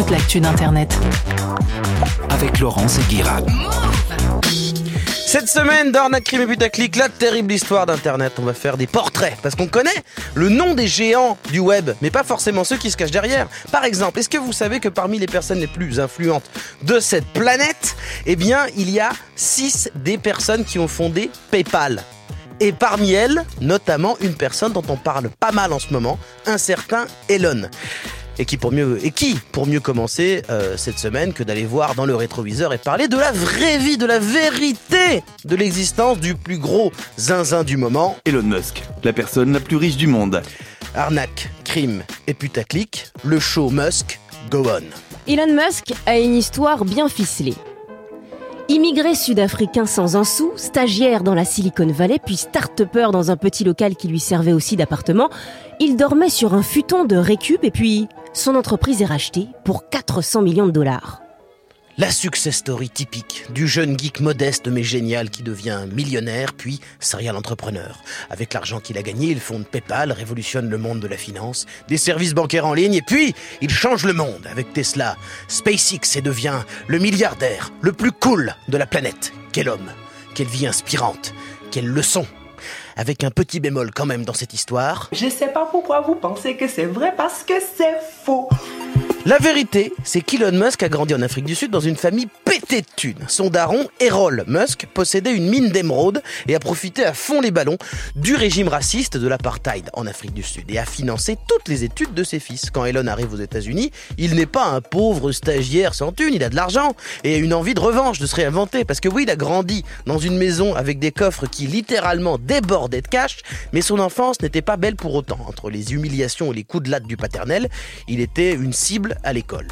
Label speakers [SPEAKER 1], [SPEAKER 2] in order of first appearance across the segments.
[SPEAKER 1] toute l'actu d'Internet.
[SPEAKER 2] Avec Laurence et Guirard.
[SPEAKER 3] Cette semaine, dans Crime et Butaclic, la terrible histoire d'Internet. On va faire des portraits, parce qu'on connaît le nom des géants du web, mais pas forcément ceux qui se cachent derrière. Par exemple, est-ce que vous savez que parmi les personnes les plus influentes de cette planète, eh bien, il y a 6 des personnes qui ont fondé PayPal? Et parmi elles, notamment une personne dont on parle pas mal en ce moment, un certain Elon. Et qui pour mieux, et qui, pour mieux commencer euh, cette semaine que d'aller voir dans le rétroviseur et parler de la vraie vie, de la vérité de l'existence du plus gros zinzin du moment.
[SPEAKER 4] Elon Musk, la personne la plus riche du monde.
[SPEAKER 3] Arnaque, crime et putaclic, le show Musk, go on.
[SPEAKER 5] Elon Musk a une histoire bien ficelée. Immigré sud-africain sans un sou, stagiaire dans la Silicon Valley, puis start-upper dans un petit local qui lui servait aussi d'appartement, il dormait sur un futon de récup et puis son entreprise est rachetée pour 400 millions de dollars.
[SPEAKER 3] La success story typique du jeune geek modeste mais génial qui devient millionnaire puis serial entrepreneur. Avec l'argent qu'il a gagné, il fonde PayPal, révolutionne le monde de la finance, des services bancaires en ligne et puis il change le monde avec Tesla, SpaceX et devient le milliardaire le plus cool de la planète. Quel homme, quelle vie inspirante, quelle leçon avec un petit bémol quand même dans cette histoire.
[SPEAKER 6] Je sais pas pourquoi vous pensez que c'est vrai parce que c'est faux.
[SPEAKER 3] La vérité, c'est qu'Elon Musk a grandi en Afrique du Sud dans une famille pétée de thunes. Son daron, Errol Musk, possédait une mine d'émeraude et a profité à fond les ballons du régime raciste de l'apartheid en Afrique du Sud et a financé toutes les études de ses fils. Quand Elon arrive aux États-Unis, il n'est pas un pauvre stagiaire sans thunes, il a de l'argent et une envie de revanche, de se réinventer. Parce que oui, il a grandi dans une maison avec des coffres qui littéralement débordaient de cash, mais son enfance n'était pas belle pour autant. Entre les humiliations et les coups de latte du paternel, il était une cible à l'école.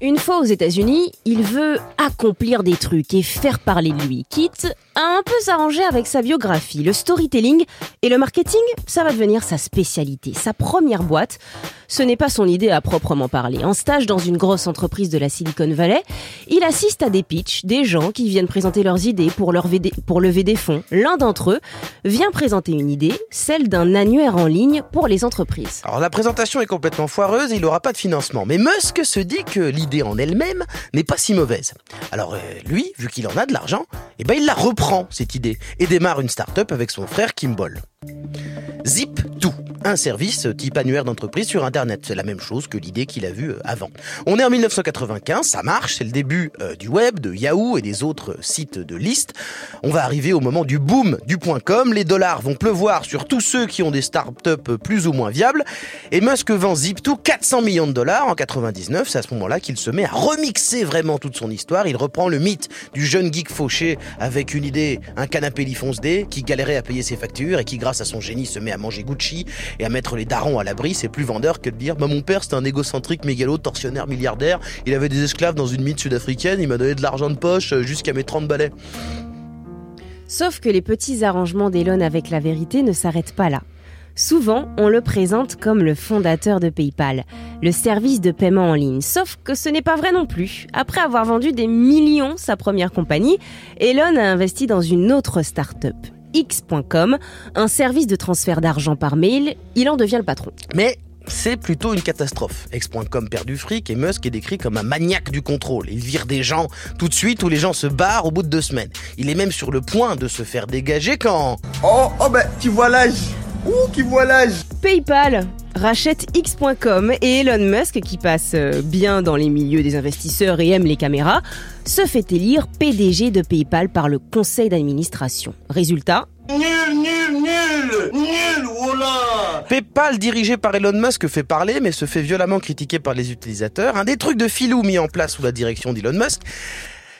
[SPEAKER 5] Une fois aux États-Unis, il veut accomplir des trucs et faire parler de lui, quitte un peu s'arranger avec sa biographie. Le storytelling et le marketing, ça va devenir sa spécialité. Sa première boîte, ce n'est pas son idée à proprement parler. En stage dans une grosse entreprise de la Silicon Valley, il assiste à des pitchs, des gens qui viennent présenter leurs idées pour, lever des, pour lever des fonds. L'un d'entre eux vient présenter une idée, celle d'un annuaire en ligne pour les entreprises.
[SPEAKER 3] Alors la présentation est complètement foireuse et il n'aura pas de financement. Mais Musk se dit que l'idée en elle-même n'est pas si mauvaise. Alors euh, lui, vu qu'il en a de l'argent, eh ben il la reprend cette idée et démarre une start-up avec son frère Kimball. Zip un service type annuaire d'entreprise sur Internet. C'est la même chose que l'idée qu'il a vue euh, avant. On est en 1995, ça marche, c'est le début euh, du web, de Yahoo et des autres sites de liste. On va arriver au moment du boom du .com, les dollars vont pleuvoir sur tous ceux qui ont des startups plus ou moins viables, et Musk vend Zip2 400 millions de dollars en 99, c'est à ce moment-là qu'il se met à remixer vraiment toute son histoire, il reprend le mythe du jeune geek fauché avec une idée, un canapé lifonce D, qui galérait à payer ses factures et qui grâce à son génie se met à manger Gucci et à mettre les darons à l'abri, c'est plus vendeur que de dire bah mon père c'était un égocentrique mégalo, tortionnaire, milliardaire, il avait des esclaves dans une mine sud-africaine, il m'a donné de l'argent de poche euh, jusqu'à mes 30 balais.
[SPEAKER 5] Sauf que les petits arrangements d'Elon avec la vérité ne s'arrêtent pas là. Souvent, on le présente comme le fondateur de PayPal, le service de paiement en ligne. Sauf que ce n'est pas vrai non plus. Après avoir vendu des millions sa première compagnie, Elon a investi dans une autre start-up, X.com, un service de transfert d'argent par mail. Il en devient le patron.
[SPEAKER 3] Mais c'est plutôt une catastrophe. X.com perd du fric et Musk est décrit comme un maniaque du contrôle. Il vire des gens tout de suite ou les gens se barrent au bout de deux semaines. Il est même sur le point de se faire dégager quand...
[SPEAKER 7] Oh, oh ben, tu vois l'âge Ouh, qui vois l'âge
[SPEAKER 5] PayPal rachète X.com et Elon Musk, qui passe euh, bien dans les milieux des investisseurs et aime les caméras, se fait élire PDG de PayPal par le conseil d'administration. Résultat
[SPEAKER 7] Nul, nul, nul Nul, voilà
[SPEAKER 3] PayPal, dirigé par Elon Musk, fait parler, mais se fait violemment critiquer par les utilisateurs. Un des trucs de filou mis en place sous la direction d'Elon Musk,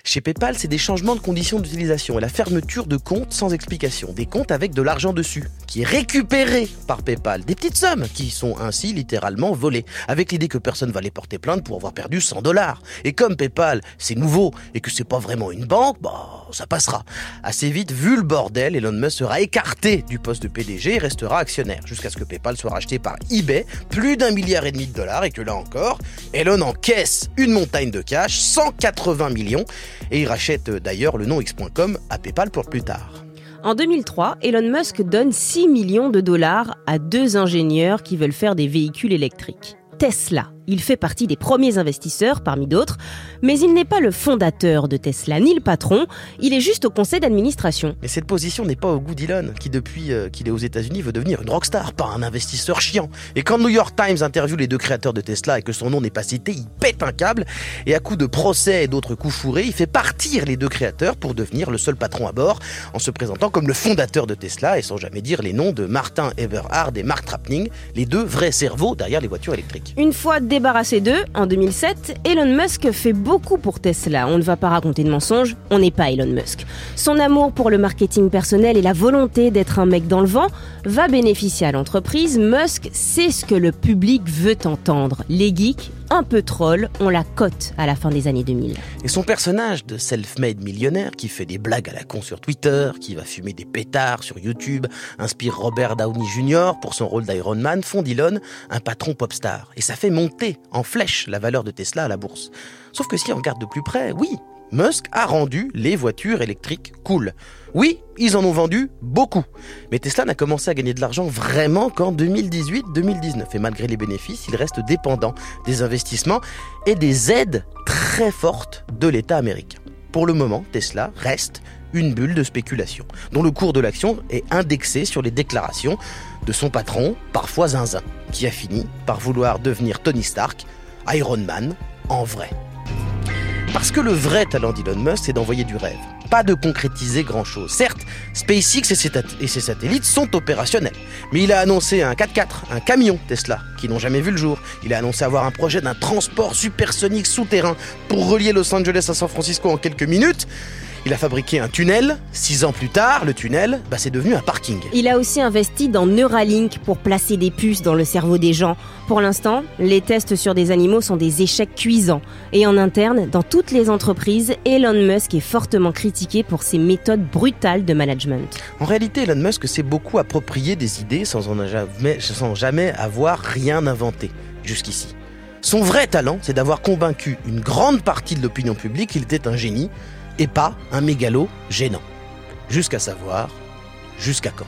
[SPEAKER 3] chez PayPal, c'est des changements de conditions d'utilisation et la fermeture de comptes sans explication. Des comptes avec de l'argent dessus, qui est récupéré par PayPal. Des petites sommes qui sont ainsi littéralement volées, avec l'idée que personne va les porter plainte pour avoir perdu 100 dollars. Et comme PayPal, c'est nouveau et que c'est pas vraiment une banque, bah, ça passera. Assez vite, vu le bordel, Elon Musk sera écarté du poste de PDG et restera actionnaire, jusqu'à ce que PayPal soit racheté par eBay, plus d'un milliard et demi de dollars, et que là encore, Elon encaisse une montagne de cash, 180 millions, et il rachète euh, d'ailleurs le nom X.com à PayPal pour plus tard.
[SPEAKER 5] En 2003, Elon Musk donne 6 millions de dollars à deux ingénieurs qui veulent faire des véhicules électriques. Tesla Il fait partie des premiers investisseurs parmi d'autres, mais il n'est pas le fondateur de Tesla ni le patron, il est juste au conseil d'administration.
[SPEAKER 3] Mais cette position n'est pas au goût d'Elon, qui depuis euh, qu'il est aux États-Unis veut devenir une rockstar, pas un investisseur chiant. Et quand New York Times interviewe les deux créateurs de Tesla et que son nom n'est pas cité, il pète un câble et à coup de procès et d'autres coups fourrés, il fait partir les deux créateurs pour devenir le seul patron à bord en se présentant comme le fondateur de Tesla et sans jamais dire les noms de Martin Everhard et Mark Trapning, les deux vrais cerveaux derrière les voitures électriques.
[SPEAKER 5] Une fois débarrassé d'eux, en 2007, Elon Musk fait beaucoup pour Tesla. On ne va pas raconter de mensonges, on n'est pas Elon Musk. Son amour pour le marketing personnel et la volonté d'être un mec dans le vent va bénéficier à l'entreprise. Musk sait ce que le public veut entendre. Les geeks, un peu trolls, ont la cote à la fin des années 2000.
[SPEAKER 3] Et son personnage de self-made millionnaire qui fait des blagues à la con sur Twitter, qui va fumer des pétards sur YouTube, inspire Robert Downey Jr. pour son rôle d'Iron Man, font d'Elon un patron popstar. Et ça fait monter en flèche la valeur de Tesla à la bourse. Sauf que si on regarde de plus près, oui, Musk a rendu les voitures électriques cool. Oui, ils en ont vendu beaucoup. Mais Tesla n'a commencé à gagner de l'argent vraiment qu'en 2018-2019. Et malgré les bénéfices, il reste dépendant des investissements et des aides très fortes de l'État américain. Pour le moment, Tesla reste une bulle de spéculation, dont le cours de l'action est indexé sur les déclarations de son patron, parfois zinzin, qui a fini par vouloir devenir Tony Stark, Iron Man, en vrai. Parce que le vrai talent d'Elon Musk, c'est d'envoyer du rêve, pas de concrétiser grand-chose. Certes, SpaceX et ses, et ses, satellites sont opérationnels, mais il a annoncé un 4x4, un camion Tesla, qui n'ont jamais vu le jour. Il a annoncé avoir un projet d'un transport supersonique souterrain pour relier Los Angeles à San Francisco en quelques minutes. Il a fabriqué un tunnel. Six ans plus tard, le tunnel, bah, c'est devenu un parking.
[SPEAKER 5] Il a aussi investi dans Neuralink pour placer des puces dans le cerveau des gens. Pour l'instant, les tests sur des animaux sont des échecs cuisants. Et en interne, dans toutes les entreprises, Elon Musk est fortement critiqué pour ses méthodes brutales de management.
[SPEAKER 3] En réalité, Elon Musk s'est beaucoup approprié des idées sans, en jamais, sans jamais avoir rien inventé jusqu'ici. Son vrai talent, c'est d'avoir convaincu une grande partie de l'opinion publique qu'il était un génie et pas un mégalo gênant. Jusqu'à savoir, jusqu'à quand